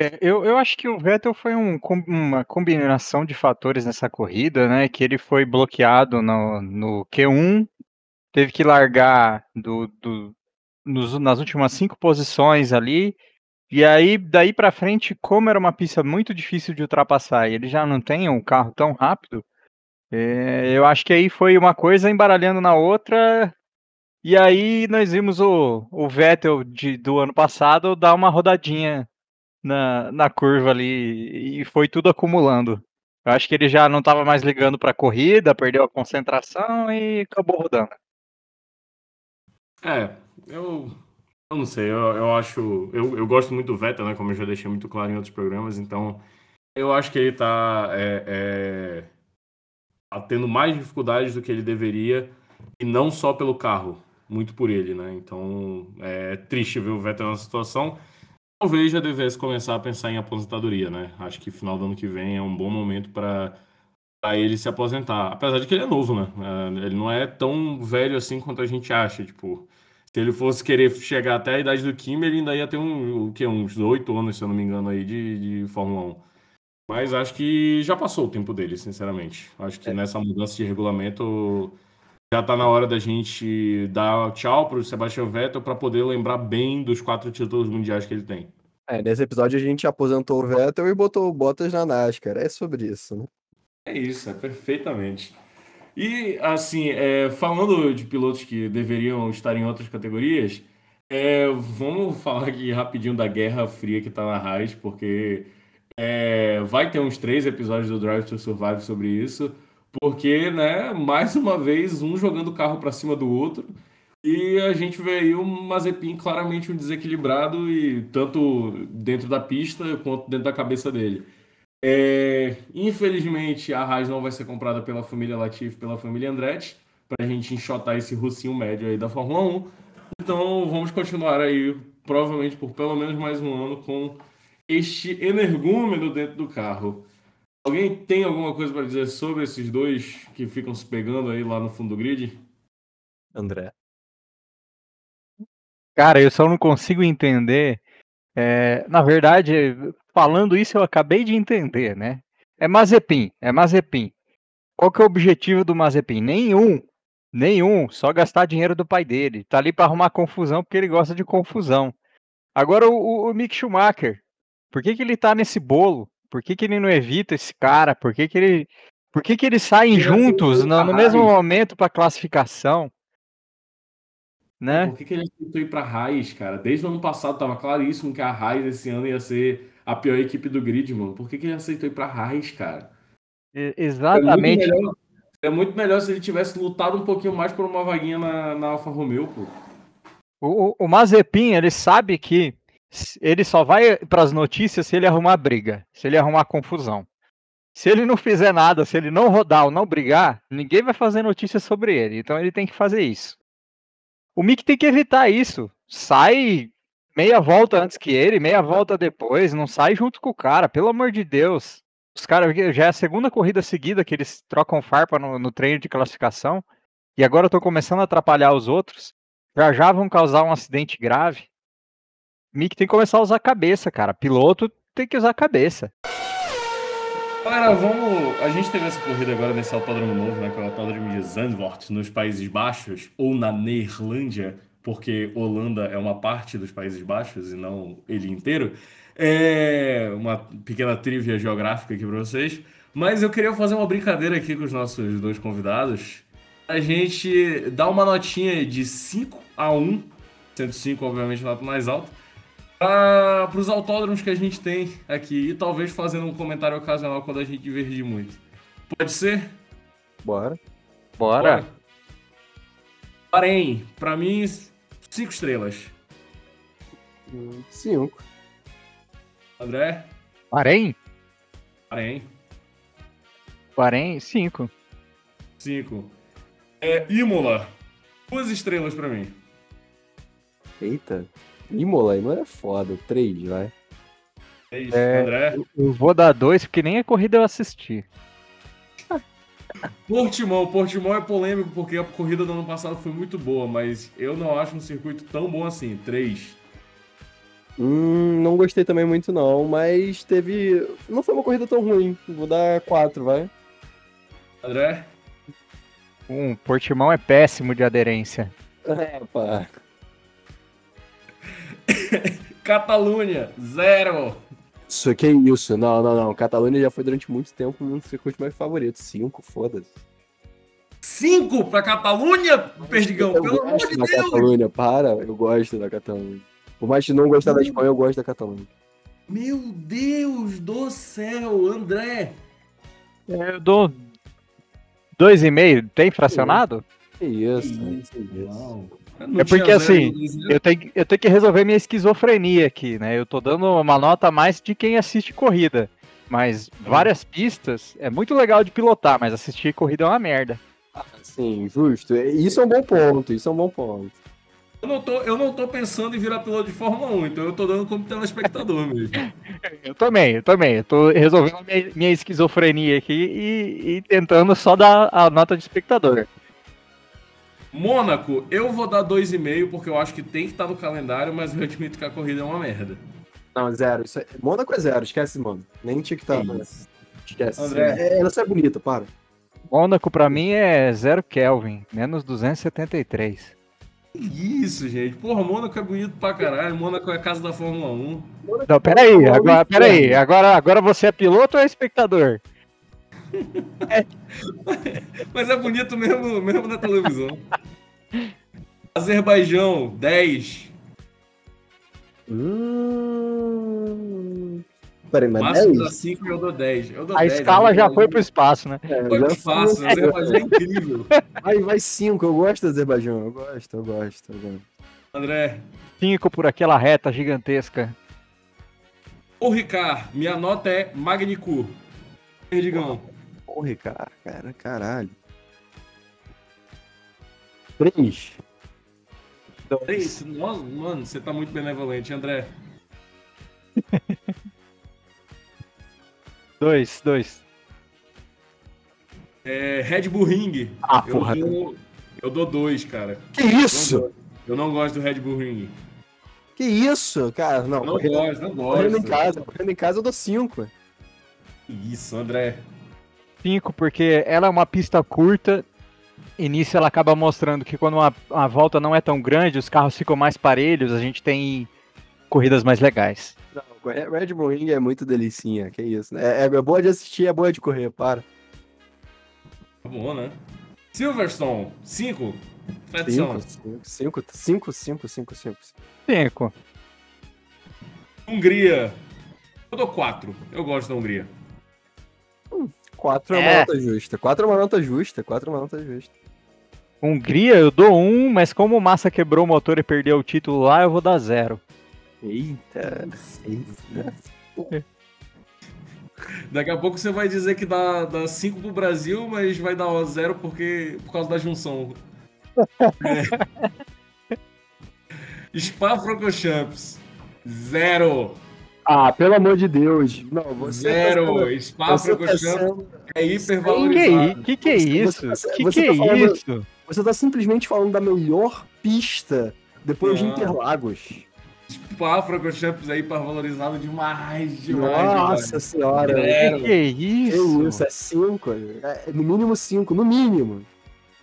É, eu, eu acho que o Vettel foi um uma combinação de fatores nessa corrida, né? Que ele foi bloqueado no, no Q1, teve que largar do, do- nos- nas últimas cinco posições ali, E aí, daí pra frente, como era uma pista muito difícil de ultrapassar e ele já não tem um carro tão rápido, é, eu acho que aí foi uma coisa embaralhando na outra. E aí nós vimos o, o Vettel de, do ano passado dar uma rodadinha na, na curva ali e foi tudo acumulando. Eu acho que ele já não estava mais ligando para a corrida, perdeu a concentração e acabou rodando. É, eu, eu não sei, eu, eu acho. Eu, eu gosto muito do Vettel, né? Como eu já deixei muito claro em outros programas, então eu acho que ele tá, é, é, tá tendo mais dificuldades do que ele deveria, e não só pelo carro, muito por ele, né? Então é triste ver o Vettel nessa situação. Talvez já devesse começar a pensar em aposentadoria, né? Acho que final do ano que vem é um bom momento para ele se aposentar. Apesar de que ele é novo, né? É, ele não é tão velho assim quanto a gente acha. Tipo, se ele fosse querer chegar até a idade do Kim, ele ainda ia ter um, o quê? uns oito anos, se eu não me engano, aí de, de Fórmula 1. Mas acho que já passou o tempo dele, sinceramente. Acho que é. nessa mudança de regulamento já está na hora da gente dar tchau para o Sebastian Vettel para poder lembrar bem dos quatro títulos mundiais que ele tem. É, nesse episódio a gente aposentou o Vettel e botou o Bottas na NASCAR. É sobre isso, né? É isso, é perfeitamente. E, assim, é, falando de pilotos que deveriam estar em outras categorias, é, vamos falar aqui rapidinho da Guerra Fria que está na Raiz, porque é, vai ter uns três episódios do Drive to Survive sobre isso. Porque, né, mais uma vez, um jogando o carro para cima do outro. E a gente vê aí o Mazepin claramente um desequilibrado, e tanto dentro da pista quanto dentro da cabeça dele. É, infelizmente, a Haas não vai ser comprada pela família Latifi, pela família Andretti, para a gente enxotar esse russinho médio aí da Fórmula 1. Então, vamos continuar aí, provavelmente por pelo menos mais um ano, com este energúmeno dentro do carro. Alguém tem alguma coisa para dizer sobre esses dois que ficam se pegando aí lá no fundo do grid? André. Cara, eu só não consigo entender. É, na verdade, falando isso, eu acabei de entender, né? É Mazepin, é Mazepin. Qual que é o objetivo do Mazepin? Nenhum. Nenhum, só gastar dinheiro do pai dele. Tá ali para arrumar confusão porque ele gosta de confusão. Agora o, o Mick Schumacher, por que, que ele tá nesse bolo? Por que, que ele não evita esse cara? Por que, que ele. Por que, que eles saem juntos no, no mesmo momento para classificação? Né? Por que, que ele aceitou ir para a Raiz, cara? Desde o ano passado tava claríssimo que a Raiz esse ano ia ser a pior equipe do grid, mano. Por que, que ele aceitou ir para a Raiz, cara? É, exatamente. É muito, melhor, é muito, melhor, se ele tivesse lutado um pouquinho mais por uma vaguinha na, na Alfa Romeo, pô. O, o Mazepin, ele sabe que ele só vai para as notícias se ele arrumar briga, se ele arrumar confusão. Se ele não fizer nada, se ele não rodar ou não brigar, ninguém vai fazer notícia sobre ele. Então ele tem que fazer isso. O Mick tem que evitar isso. Sai meia volta antes que ele, meia volta depois, não sai junto com o cara, pelo amor de Deus. Os caras já é a segunda corrida seguida que eles trocam farpa no, no treino de classificação e agora estão começando a atrapalhar os outros. Já já vão causar um acidente grave. Mick tem que começar a usar a cabeça, cara. Piloto tem que usar a cabeça. Cara, vamos. A gente teve essa corrida agora nesse autódromo novo, né? Que é o autódromo de Zandvoort, nos Países Baixos, ou na Neerlândia, porque Holanda é uma parte dos Países Baixos e não ele inteiro. É uma pequena trivia geográfica aqui para vocês. Mas eu queria fazer uma brincadeira aqui com os nossos dois convidados. A gente dá uma notinha de 5 a 1, 105, obviamente, nota mais alta para os autódromos que a gente tem aqui e talvez fazendo um comentário ocasional quando a gente divergir muito. Pode ser? Bora. Bora. Bora. Bahrein, para mim, cinco estrelas. Cinco. André? Bahrein? Bahrein. Bahrein, cinco. Cinco. É, Imola, duas estrelas para mim. Eita. Imola, Imola é foda. Três, vai. É isso, é, André. Eu vou dar dois, porque nem a corrida eu assisti. <laughs> Portimão, Portimão é polêmico porque a corrida do ano passado foi muito boa, mas eu não acho um circuito tão bom assim. Três. Hum, não gostei também muito não, mas teve. Não foi uma corrida tão ruim. Vou dar quatro, vai. André? Um, Portimão é péssimo de aderência. <laughs> É, pá. <laughs> Catalunha, zero. Isso, que isso? Não, não, não. Catalunha já foi durante muito tempo um dos circuitos mais favoritos. Cinco, foda-se. Cinco pra Catalunha, Perdigão, Eu pelo amor gosto de da Deus. Catalunha, para. Eu gosto da Catalunha. Por mais que não gostar da Espanha, eu gosto da Catalunha. Meu Deus do céu, André. É, Eu dou dois e meio. Tem fracionado? Que isso, Que né? Que isso. Não. É porque, assim, Eu tenho, eu tenho que resolver minha esquizofrenia aqui, né? Eu tô dando uma nota a mais de quem assiste corrida. Mas várias pistas é muito legal de pilotar, mas assistir corrida é uma merda. Sim, justo. Isso é um bom ponto, isso é um bom ponto. Eu não, tô, eu não tô pensando em virar piloto de Fórmula 1, então eu tô dando como telespectador mesmo. <laughs> Eu também, eu também. Eu tô resolvendo minha, minha esquizofrenia aqui e, e tentando só dar a nota de espectador. Mônaco, eu vou dar 2,5 porque eu acho que tem que estar no calendário, mas eu admito que a corrida é uma merda. Não, zero. Isso é... Mônaco é zero, esquece, mano. Nem tinha que estar. Isso. Esquece. André. É, ela só é bonita, para. Mônaco pra mim é zero Kelvin, menos 273. Que Isso, gente. Porra, Mônaco é bonito pra caralho. Mônaco é a casa da Fórmula 1. Não, peraí, agora, peraí. Agora, agora você é piloto ou é espectador? <laughs> Mas é bonito mesmo, mesmo na televisão. Azerbaijão, 10. Hum... Peraí, mas Máximo 10? da 5 e eu dou 10. Eu dou A 10, escala já foi pro espaço, né? É, Foi fácil, fui- Azerbaijão é incrível. <laughs> Vai, vai 5, eu gosto do Azerbaijão. Eu gosto, eu gosto, eu gosto. André, Cinco por aquela reta gigantesca. o Ricard, minha nota é Magnicu. Perdigão. Porra, cara, cara, caralho. 3. Três. Nossa, mano, você tá muito benevolente, André. <laughs> Dois, dois. É, Red Bull Ring. Ah, Eu porra. dou, eu dou dois, cara. Que isso? Eu não gosto do Red Bull Ring. Que isso, cara? Não, Não correndo, gosto, não correndo em gosto. casa, correndo em casa eu dou 5. Que Isso, André. Cinco, porque ela é uma pista curta. E nisso ela acaba mostrando que quando uma, uma volta não é tão grande, os carros ficam mais parelhos, a gente tem corridas mais legais. Não, correr- Red Bull Ring é muito delicinha, que isso. né? É, é boa de assistir, é boa de correr, para. Tá bom, né? Silverstone, 5. Tradição. 5, 5, 5, 5, 5, 5. Cinco. Hungria. Eu dou 4. Eu gosto da Hungria. 4 é uma É. nota justa. 4 é uma nota justa. 4 é uma nota justa. Hungria eu dou um, mas como o Massa quebrou o motor e perdeu o título lá, eu vou dar zero. Eita. Eita. Daqui a pouco você vai dizer que dá 5 pro Brasil, mas vai dar 0 porque, por causa da junção. <laughs> É. Spa-Francorchamps. Zero. Ah, pelo amor de Deus. Não, você. Zero. Tá sendo, você tá sendo- é Que, hipervalorizado. que, que é isso? você- que você que tá é falando- isso? você tá simplesmente falando da melhor pista depois de Não. Interlagos. Spa-Francorchamps é hipervalorizado demais, demais. Nossa demais. senhora. Que que é Que isso? isso, é 5. É, no mínimo 5, no mínimo.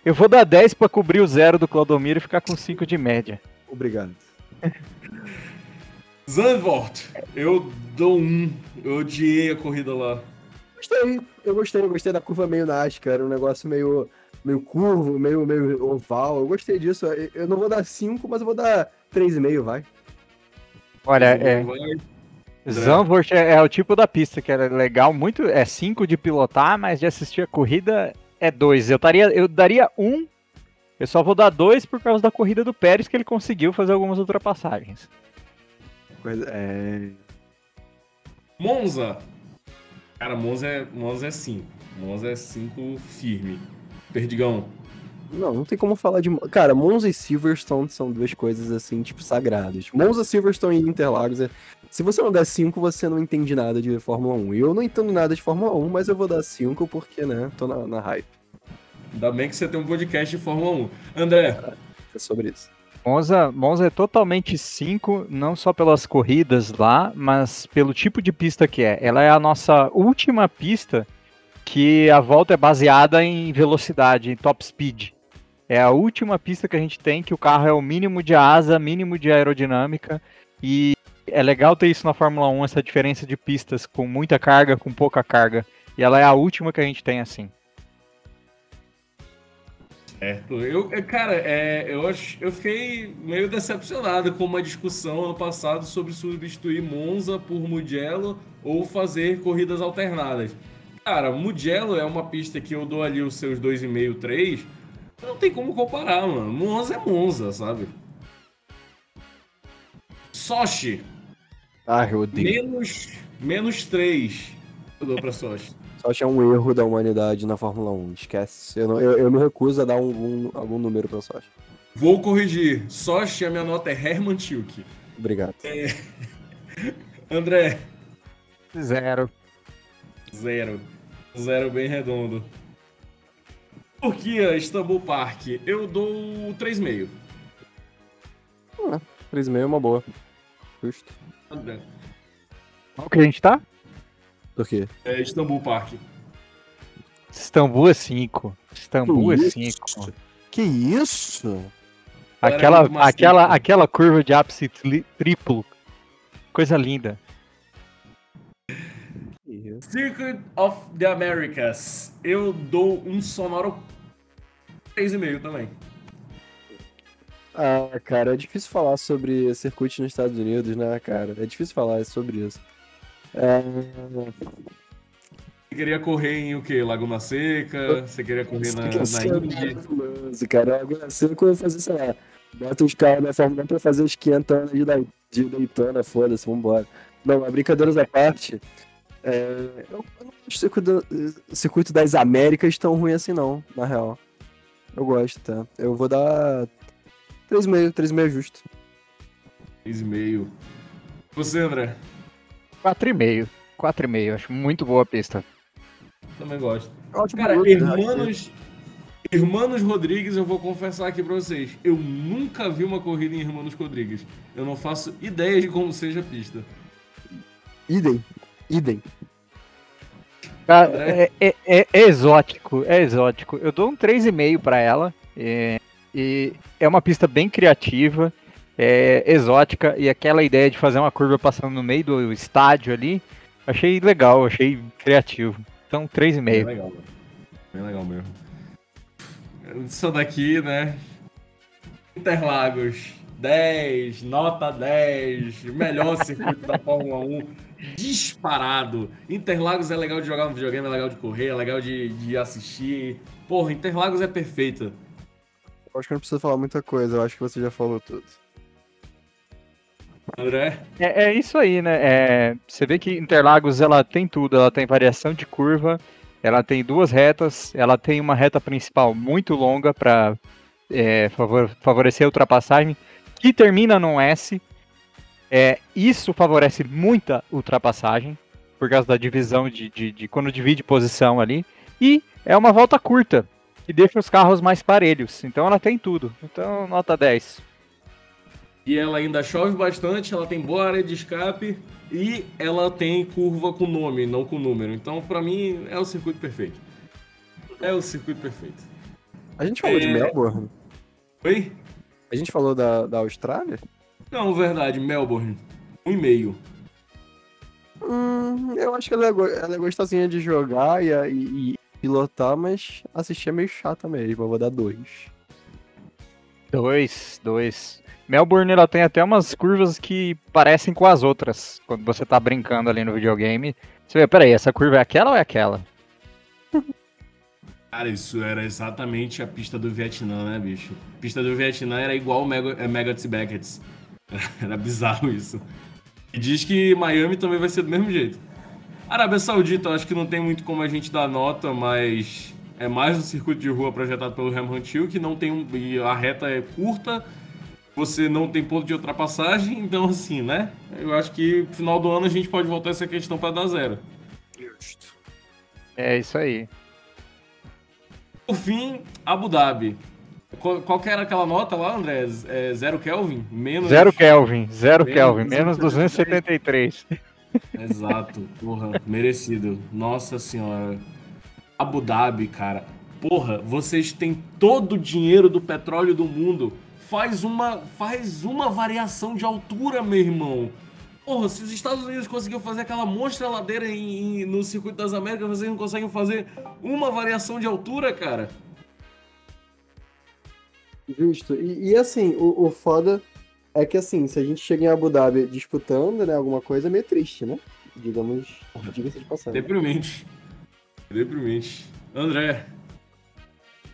Eu vou dar 10 pra cobrir o zero do Claudomiro e ficar com 5 de média. Obrigado. <laughs> Zandvoort. Eu dou um. Eu odiei a corrida lá. Gostei, eu gostei, eu gostei da curva meio NASCAR, era um negócio meio, meio curvo, meio, meio oval. Eu gostei disso. Eu- não vou dar 5, mas eu vou dar 3,5, vai. Olha, é, Vai. Zandvoort é, é o tipo da pista que era legal, muito é 5 de pilotar, mas de assistir a corrida é 2. Eu, taria, eu daria 1, um, eu só vou dar 2 por causa da corrida do Pérez, que ele conseguiu fazer algumas ultrapassagens. Coisa, é... Monza. Cara, Monza é, Monza é 5. Monza é 5 firme. Perdigão. Não, não tem como falar de. Cara, Monza e Silverstone são duas coisas assim, tipo, sagradas. Monza, Silverstone e Interlagos. É... Se você não der 5, você não entende nada de Fórmula 1. E eu não entendo nada de Fórmula 1, mas eu vou dar 5 porque, né, tô na, na hype. Ainda bem que você tem um podcast de Fórmula 1. André, É sobre isso. Monza, Monza é totalmente 5, não só pelas corridas lá, mas pelo tipo de pista que é. Ela é a nossa última pista que a volta é baseada em velocidade, em top speed. É a última pista que a gente tem que o carro é o mínimo de asa, mínimo de aerodinâmica e é legal ter isso na Fórmula 1, essa diferença de pistas com muita carga, com pouca carga. E ela é a última que a gente tem assim. Certo. Eu, é, cara, é, eu, acho, eu fiquei meio decepcionado com uma discussão ano passado sobre substituir Monza por Mugello ou fazer corridas alternadas. Cara, Mugello é uma pista que eu dou ali os seus 2,5, 3. Não tem como comparar, mano. Monza é Monza, sabe? Sochi. Ah, eu odeio. Menos, menos 3. Eu dou pra Sochi. Sochi é um erro da humanidade na Fórmula 1. Esquece. Eu, não, eu, eu me recuso a dar um, um, algum número pra Sochi. Vou corrigir. Sochi, a minha nota é Herman Tilke. Obrigado. É... André. Zero. Zero. Zero bem redondo. Turquia, Istanbul Park. Eu dou 3,5. Ah, 3,5 é uma boa. Justo. André. Qual que a gente tá? Por quê? É Istanbul Park. Istambul é 5. Istambul é Que 5. isso? Que isso? Aquela, aquela, aquela curva de ápice tri- triplo. Coisa linda. Circuit of the Americas. Eu dou um sonoro 3,5 também. Ah, cara, é difícil falar sobre circuito nos Estados Unidos, né, cara? É difícil falar sobre isso. É... Você queria correr em o quê? Laguna Seca? Você queria correr na, na Indy? cara. Agora sei que eu vou fazer, sei lá. Bota os carros da Fórmula 1 pra fazer os 500 anos de, de Daytona, foda-se, vambora. Não, mas brincadeiras à parte. é, eu, eu não acho o circuito, o circuito das Américas tão ruim assim, não, na real. Eu gosto, tá? Eu vou dar 3,5, 3,5 justo. 3,5. Você, André? 4,5. 4,5. Acho muito boa a pista. Também gosto. Ótimo Cara, piloto, né? Hermanos, Hermanos Rodrigues, eu vou confessar aqui pra vocês. Eu nunca vi uma corrida em Hermanos Rodrigues. Eu não faço ideia de como seja a pista. Idem, idem. Cara, André? é, é- é- é exótico, é exótico. Eu dou um 3,5 pra ela. é, e é uma pista bem criativa, é exótica, e aquela ideia de fazer uma curva passando no meio do estádio ali, achei legal, achei criativo. Então, Bem 3,5. legal, mano. Bem legal mesmo. Isso daqui, né? Interlagos, 10, nota 10, melhor circuito da Fórmula 1, disparado. Interlagos é legal de jogar no videogame, é legal de correr, é legal de, de assistir. Porra, Interlagos é perfeita. Eu acho que não precisa falar muita coisa, eu acho que você já falou tudo. André? É, é isso aí, né? É, você vê que Interlagos ela tem tudo, ela tem variação de curva, ela tem duas retas, ela tem uma reta principal muito longa para favorecer a ultrapassagem, que termina num S. É, isso favorece muita ultrapassagem, por causa da divisão de, de, de quando divide posição ali. E é uma volta curta, que deixa os carros mais parelhos. Então ela tem tudo. Então, nota 10. E ela ainda chove bastante, ela tem boa área de escape e ela tem curva com nome, não com número. Então, pra mim, é o circuito perfeito. É o circuito perfeito. A gente falou de É. Melbourne? Oi? A gente falou da, da Austrália? Não, verdade, Melbourne. Um e meio. Hum, eu acho que ela é, ela é gostosinha de jogar e, e- e pilotar, mas assistir é meio chata mesmo. Eu vou dar dois. Dois, dois. Melbourne ela tem até umas curvas que parecem com as outras. Quando você tá brincando ali no videogame. Você vê, peraí, essa curva é aquela ou é aquela? <laughs> Cara, isso era exatamente a pista do Vietnã, né, bicho? A pista do Vietnã era igual o Mega, é, Megads e Beckett's. <laughs> Era bizarro isso. E diz que Miami também vai ser do mesmo jeito. Arábia Saudita, eu acho que não tem muito como a gente dar nota, mas é mais um circuito de rua projetado pelo Ram Hill, que não tem um. E a reta é curta, você não tem ponto de ultrapassagem, então assim, né? Eu acho que no final do ano a gente pode voltar essa questão para dar zero. Justo. É isso aí. Por fim, Abu Dhabi. Qual, qual que era aquela nota lá, André? É, zero Kelvin? Menos... Zero Kelvin, zero Menos Kelvin, menos 273. Exato, porra, merecido. Nossa senhora. Abu Dhabi, cara. Porra, vocês têm todo o dinheiro do petróleo do mundo. Faz uma, faz uma variação de altura, meu irmão. Porra, se os Estados Unidos conseguiram fazer aquela monstra ladeira em, em- no Circuito das Américas, vocês não conseguem fazer uma variação de altura, cara? Justo. E, e, assim, o, o foda é que assim, se a gente chega em Abu Dhabi disputando, né, alguma coisa, é meio triste, né? Digamos, diga-se de passagem. Deprimente. Deprimente. André,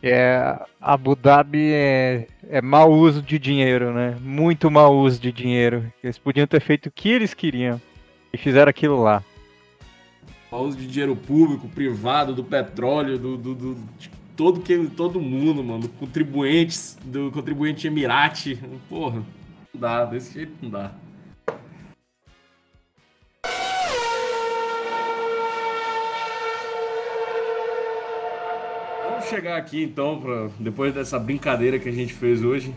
É, Abu Dhabi é, é mau uso de dinheiro, né? Muito mau uso de dinheiro. Eles podiam ter feito o que eles queriam e fizeram aquilo lá. o uso de dinheiro público, privado, do petróleo, do, do, do- de todo, que, todo mundo, mano. Do contribuintes, do contribuinte Emirate. Porra, não dá, desse jeito não dá. Chegar aqui então, pra, depois dessa brincadeira que a gente fez hoje.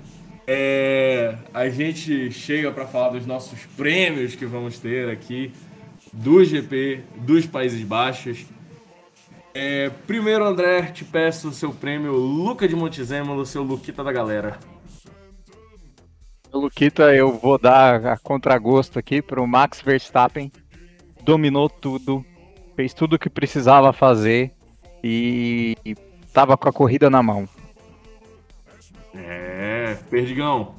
É, a gente chega para falar dos nossos prêmios que vamos ter aqui do GP dos Países Baixos. É, primeiro, André, te peço o seu prêmio Luca de Montezemolo, seu Luquita da galera. O Luquita, eu vou dar a contragosto aqui pro Max Verstappen. Dominou tudo, fez tudo o que precisava fazer e e tava com a corrida na mão. É, Perdigão.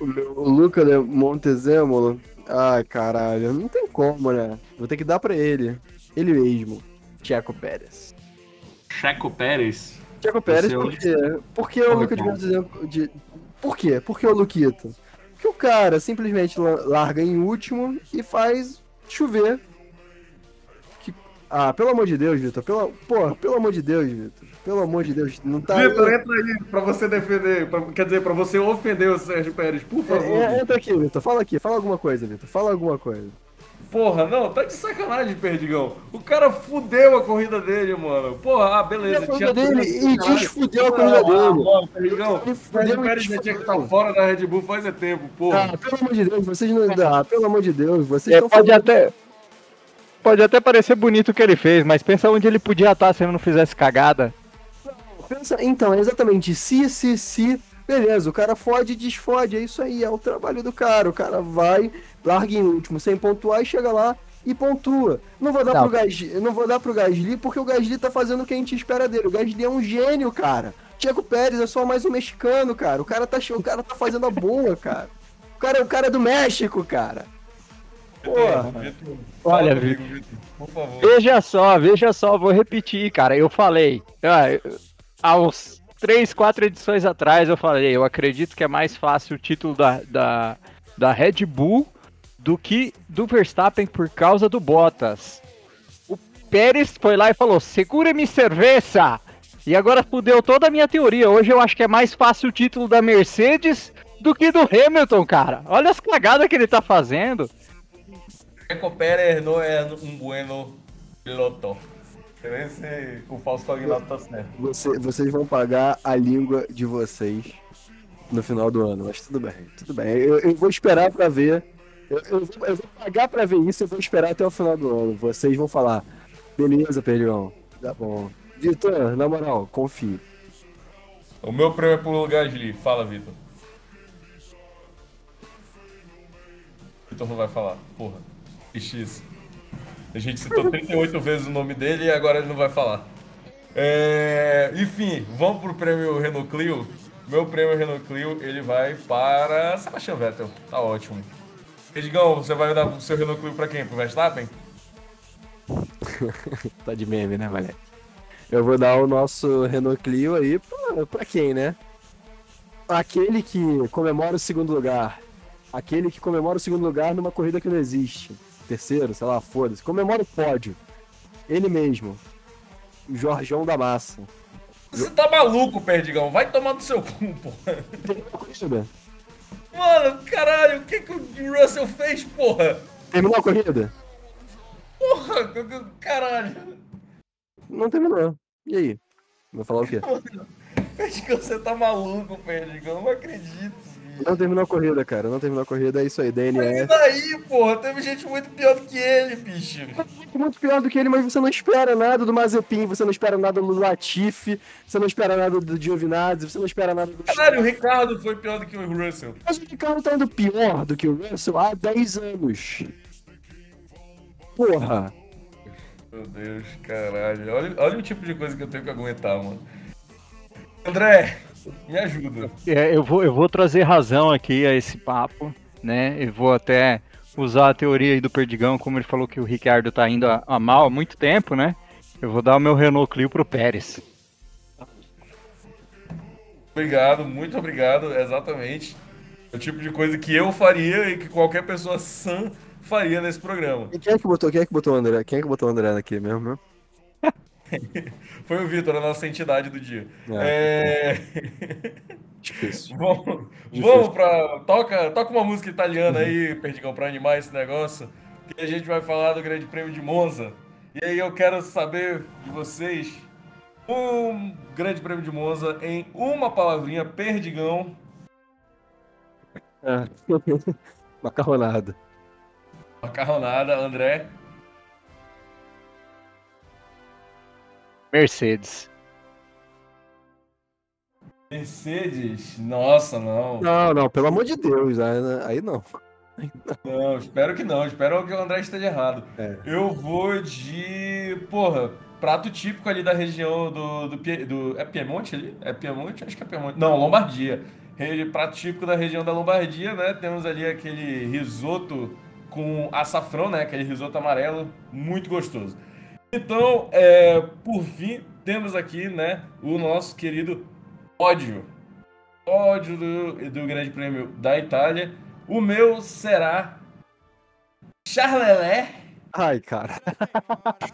O, meu- o Luca de Montezemolo. Ai, caralho, não tem como, né? Vou ter que dar pra ele. Ele mesmo. Checo Pérez. Checo Pérez. Checo Pérez, por quê? Por que o Luca de cara. Montezemolo... De... Por quê? Por que o Luquita? Porque o cara simplesmente la- larga em último e faz chover. Ah, pelo amor de Deus, Vitor. Pelo... Pô, pelo amor de Deus, Vitor. Pelo amor de Deus. Não tá... Vitor, entra aí pra você defender, pra- quer dizer, pra você ofender o Sérgio Pérez, por favor. É, é, entra aqui, Vitor. Fala aqui. Fala alguma coisa, Vitor. Fala alguma coisa. Porra, não, tá de sacanagem, Perdigão. O cara fudeu a corrida dele, mano. Porra, ah, beleza. a corrida dele e desfudeu a corrida Ah, dele. mano, Perdigão. O Sérgio Pérez já tinha que desfudeu. estar fora da Red Bull faz é tempo, porra. Ah, pelo amor de Deus, vocês não. Ah, pelo amor de Deus, vocês É, estão pode falando. até pode até parecer bonito o que ele fez, mas pensa onde ele podia estar se ele não fizesse cagada. Pensa- Então, é exatamente. Se, se, se. Beleza, o cara fode e desfode. É isso aí, é o trabalho do cara. O cara vai, larga em último sem pontuar e chega lá e pontua. Não vou dar Não. pro Gasly, não vou dar pro Gasly porque o Gasly tá fazendo o que a gente espera dele. O Gasly é um gênio, cara. Checo Pérez é só mais um mexicano, cara. O cara tá, o cara tá fazendo a boa, cara. O cara é o cara do México, cara. Vitor, Olha, comigo, Vitor, por favor. Veja só, veja só, vou repetir, cara. Eu falei, eu- aos três, quatro edições atrás, eu falei, eu acredito que é mais fácil o título da, da, da Red Bull do que do Verstappen por causa do Bottas. O Pérez foi lá e falou: segura-me cerveja! E agora fudeu toda a minha teoria. Hoje eu acho que é mais fácil o título da Mercedes do que do Hamilton, cara. Olha as cagadas que ele tá fazendo. Checo Pérez não é um bueno piloto. Esse, o Fausto Aguilar tá certo. Você- vocês vão pagar a língua de vocês no final do ano, mas tudo bem, tudo bem. Eu, eu vou esperar pra ver. Eu, eu vou, eu vou pagar pra ver isso, eu vou esperar até o final do ano. Vocês vão falar, beleza, Pedrão, tá bom. Vitor, na moral, confie. O meu prêmio é pro Gasly. Fala, Vitor. Vitor não vai falar. Porra. X. A gente citou 38 vezes o nome dele e agora ele não vai falar. É, Enfim, vamos pro prêmio Renault Clio. Meu prêmio Renault Clio, ele vai para Sebastian Vettel. Tá ótimo. Edgão, você vai dar o seu Renault Clio pra quem? Pro Verstappen? <laughs> Tá de meme, né, moleque? Eu vou dar o nosso Renault Clio aí pra, pra quem, né? Aquele que comemora o segundo lugar. Aquele que comemora o segundo lugar numa corrida que não existe. Terceiro, sei lá, foda-se. Comemora o pódio. Ele mesmo. O Jorjão da Massa. Você tá maluco, Perdigão? Vai tomar no seu cu, porra. Terminou a corrida? Mano, caralho, o que, que o Russell fez, porra? Terminou a corrida? Porra, caralho. Não terminou. E aí? Vai falar o quê? Perdigão, você tá maluco, Perdigão. Não acredito, Não terminou a corrida, cara. Não terminou a corrida, é isso aí, E DNF. daí, porra? Teve gente muito pior do que ele, bicho. Muito pior do que ele, mas você não espera nada do Mazepin, você não espera nada do Latifi, você não espera nada do Giovinazzi, você não espera nada do Caralho, o Ricardo foi pior do que o Russell. Mas o Ricardo tá indo pior do que o Russell há 10 anos. Porra. Meu Deus, caralho. Olha, olha o tipo de coisa que eu tenho que aguentar, mano. André, me ajuda. É, eu, vou, eu vou trazer razão aqui a esse papo, né? Eu vou até usar a teoria aí do Perdigão, como ele falou que o Ricardo tá indo a, a mal há muito tempo, né? Eu vou dar o meu Renault Clio pro Pérez. Obrigado, muito obrigado, exatamente. O tipo de coisa que eu faria e que qualquer pessoa sã faria nesse programa. E quem é que botou, quem é que botou o André? Quem é que botou o André aqui mesmo? né? <laughs> Foi o Vitor, a nossa entidade do dia. É... <laughs> Difícil. <laughs> Vamos, vamos pra. Toca, toca uma música italiana aí, Perdigão, pra animar esse negócio. Que a gente vai falar do Grande Prêmio de Monza. E aí eu quero saber de vocês um Grande Prêmio de Monza em uma palavrinha, Perdigão. É. Macarronada. Macarronada, André. Mercedes. Mercedes? Nossa, não. Não, não, pelo amor de Deus, aí, aí não. Não, espero que não. Espero que o André esteja errado. É. Eu vou de. Porra, prato típico ali da região do. do, do- é Piemonte ali? É Piemonte? Acho que é Piemonte. Não, Lombardia. Prato típico da região da Lombardia, né? Temos ali aquele risoto com açafrão, né? Aquele risoto amarelo, muito gostoso. Então, é, por fim, temos aqui, né? O nosso querido pódio. Pódio do, do Grande Prêmio da Itália. O meu será Charlelé. Ai, cara.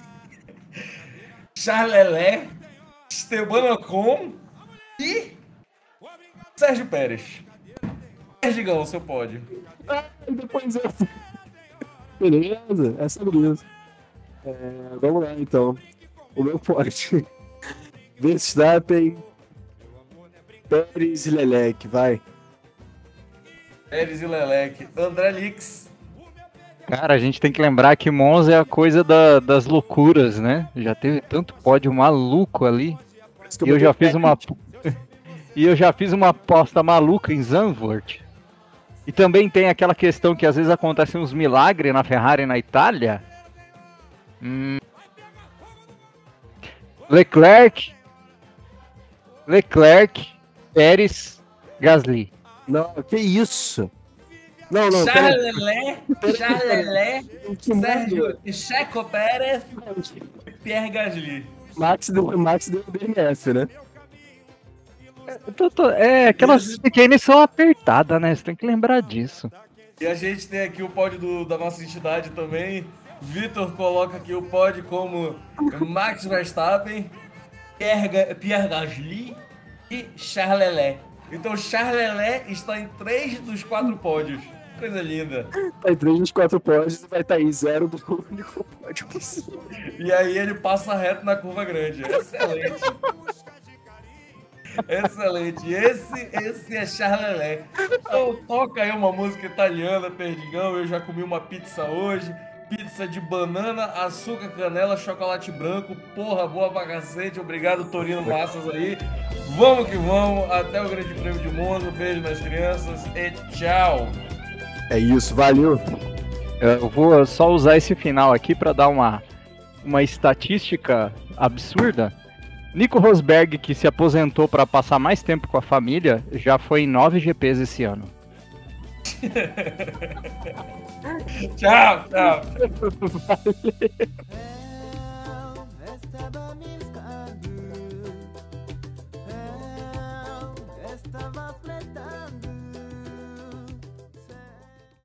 <laughs> Charlelé, Esteban Ocon e Sérgio Pérez. Perdigão, seu pódio. Ai, depois eu. Beleza, é sobre isso. É, vamos lá então. O meu pote. Verstappen, Pérez e Leleque, vai. Pérez e Leleque. André Lix. Cara, a gente tem que lembrar que Monza é a coisa da- das loucuras, né? Já teve tanto pódio maluco ali. E eu já fiz uma. <laughs> e eu já fiz uma aposta maluca em Zandvoort. E também tem aquela questão que às vezes acontecem uns milagres na Ferrari na Itália. Hum. Leclerc. Leclerc, Pérez, Gasly. Não, que isso? Não, não, Charlelé, Charlelé? Sérgio Checo Pérez e Pierre Gasly. Max deu, Max deu DNF, né? Eu tô- tô- é, aquelas pequenas são apertadas, né? Você tem que lembrar disso. E a gente tem aqui o pódio do- da nossa entidade também. Vitor coloca aqui o pódio como Max Verstappen, Pierre, Pierre Gasly e Charlelé. Então Charlelé está em três dos quatro pódios. Coisa linda. Tá em 3 dos 4 pódios e vai estar em zero do único pódio possível. E aí ele passa reto na curva grande. Excelente. Excelente. Esse, esse é Charlelé. Então toca aí uma música italiana, Perdigão. Eu já comi uma pizza hoje. Pizza de banana, açúcar, canela, chocolate branco. Porra, boa pra cacete. Obrigado, Torino Massas aí. Vamos que vamos. Até o Grande Prêmio de Monza. Beijo nas crianças e tchau. É isso, valeu. Eu vou só usar esse final aqui para dar uma, uma estatística absurda. Nico Rosberg, que se aposentou para passar mais tempo com a família, já foi em nove GPs esse ano. <laughs> tchau, tchau. Valeu. estaba